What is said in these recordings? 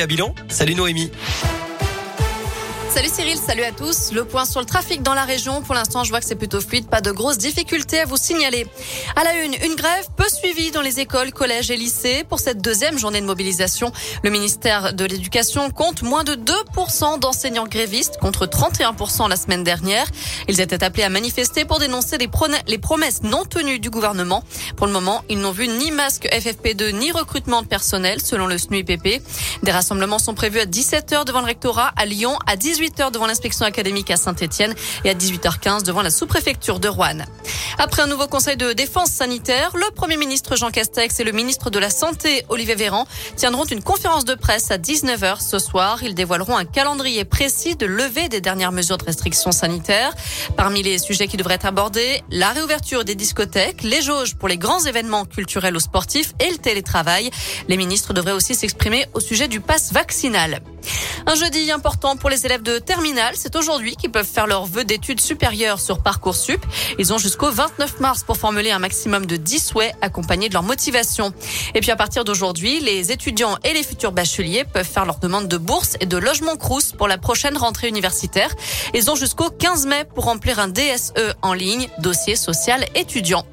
À bilan, salut Noémie. Salut Cyril, salut à tous. Le point sur le trafic dans la région. Pour l'instant, je vois que c'est plutôt fluide. Pas de grosses difficultés à vous signaler. À la une, une grève peu suivie dans les écoles, collèges et lycées. Pour cette deuxième journée de mobilisation, le ministère de l'Éducation compte moins de 2% d'enseignants grévistes contre 31% la semaine dernière. Ils étaient appelés à manifester pour dénoncer les, promesses non tenues du gouvernement. Pour le moment, ils n'ont vu ni masque FFP2 ni recrutement de personnel selon le SNUIPP. Des rassemblements sont prévus à 17h devant le rectorat, à Lyon, à 18 18h devant l'inspection académique à Saint-Etienne et à 18h15 devant la sous-préfecture de Rouen. Après un nouveau conseil de défense sanitaire, le Premier ministre Jean Castex et le ministre de la Santé Olivier Véran tiendront une conférence de presse à 19h ce soir. Ils dévoileront un calendrier précis de levée des dernières mesures de restriction sanitaire. Parmi les sujets qui devraient être abordés, la réouverture des discothèques, les jauges pour les grands événements culturels ou sportifs et le télétravail. Les ministres devraient aussi s'exprimer au sujet du pass vaccinal. Un jeudi important pour les élèves de terminale. C'est aujourd'hui qu'ils peuvent faire leur vœu d'études supérieures sur Parcoursup. Ils ont jusqu'au 29 mars pour formuler un maximum de 10 souhaits accompagnés de leur motivation. Et puis à partir d'aujourd'hui, les étudiants et les futurs bacheliers peuvent faire leur demande de bourse et de logement crous pour la prochaine rentrée universitaire. Ils ont jusqu'au 15 mai pour remplir un DSE en ligne, dossier social étudiant.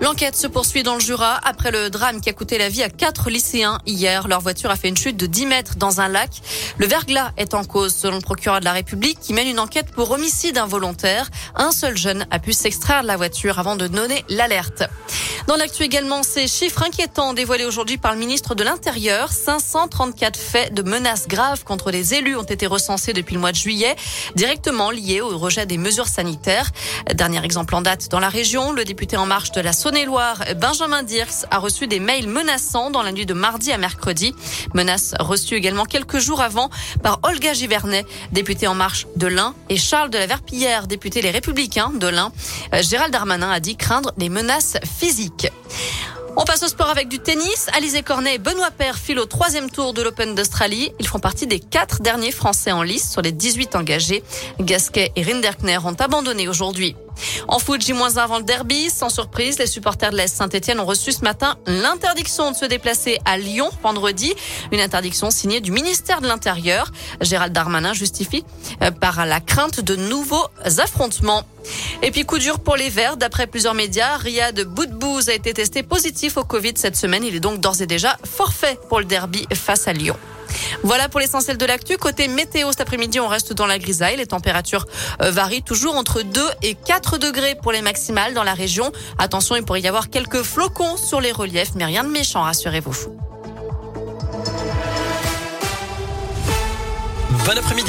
L'enquête se poursuit dans le Jura après le drame qui a coûté la vie à quatre lycéens hier. Leur voiture a fait une chute de 10 mètres dans un lac. Le verglas est en cause selon le procureur de la République qui mène une enquête pour homicide involontaire. Un seul jeune a pu s'extraire de la voiture avant de donner l'alerte. Dans l'actu également, ces chiffres inquiétants dévoilés aujourd'hui par le ministre de l'Intérieur. 534 faits de menaces graves contre les élus ont été recensés depuis le mois de juillet, directement liés au rejet des mesures sanitaires. Dernier exemple en date dans la région, le député en marche de la Saône-et-Loire, Benjamin Dirks, a reçu des mails menaçants dans la nuit de mardi à mercredi. Menaces reçues également quelques jours avant par Olga Givernet, députée en marche de l'Ain, et Charles de la Verpillière, député Les Républicains de l'Ain. Euh, Gérald Darmanin a dit craindre les menaces physiques. On passe au sport avec du tennis. Alizé Cornet et Benoît Paire filent au troisième tour de l'Open d'Australie. Ils font partie des quatre derniers Français en lice sur les 18 engagés. Gasquet et Rinderkner ont abandonné aujourd'hui. En foot, J-1 avant le derby, sans surprise, les supporters de l'Est Saint-Etienne ont reçu ce matin l'interdiction de se déplacer à Lyon vendredi. Une interdiction signée du ministère de l'Intérieur. Gérald Darmanin justifie euh, par la crainte de nouveaux affrontements. Et puis coup dur pour les Verts. D'après plusieurs médias, Riyad Boudbouz a été testé positif au Covid cette semaine. Il est donc d'ores et déjà forfait pour le derby face à Lyon. Voilà pour l'essentiel de l'actu. Côté météo, cet après-midi, on reste dans la grisaille. Les températures euh, varient toujours entre 2 et 4 degrés pour les maximales dans la région. Attention, il pourrait y avoir quelques flocons sur les reliefs, mais rien de méchant, rassurez-vous. Bon après-midi.